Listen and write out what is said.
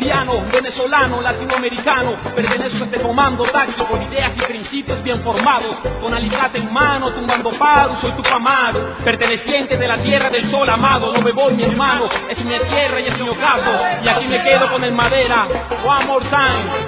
venezolano, latinoamericano, pertenezco a este comando táctico con ideas y principios bien formados, con alicate en mano, tumbando paro, soy tu famado, perteneciente de la tierra del sol amado, no me voy mi hermano, es mi tierra y es mi ocaso, y aquí me quedo con el madera, one more time.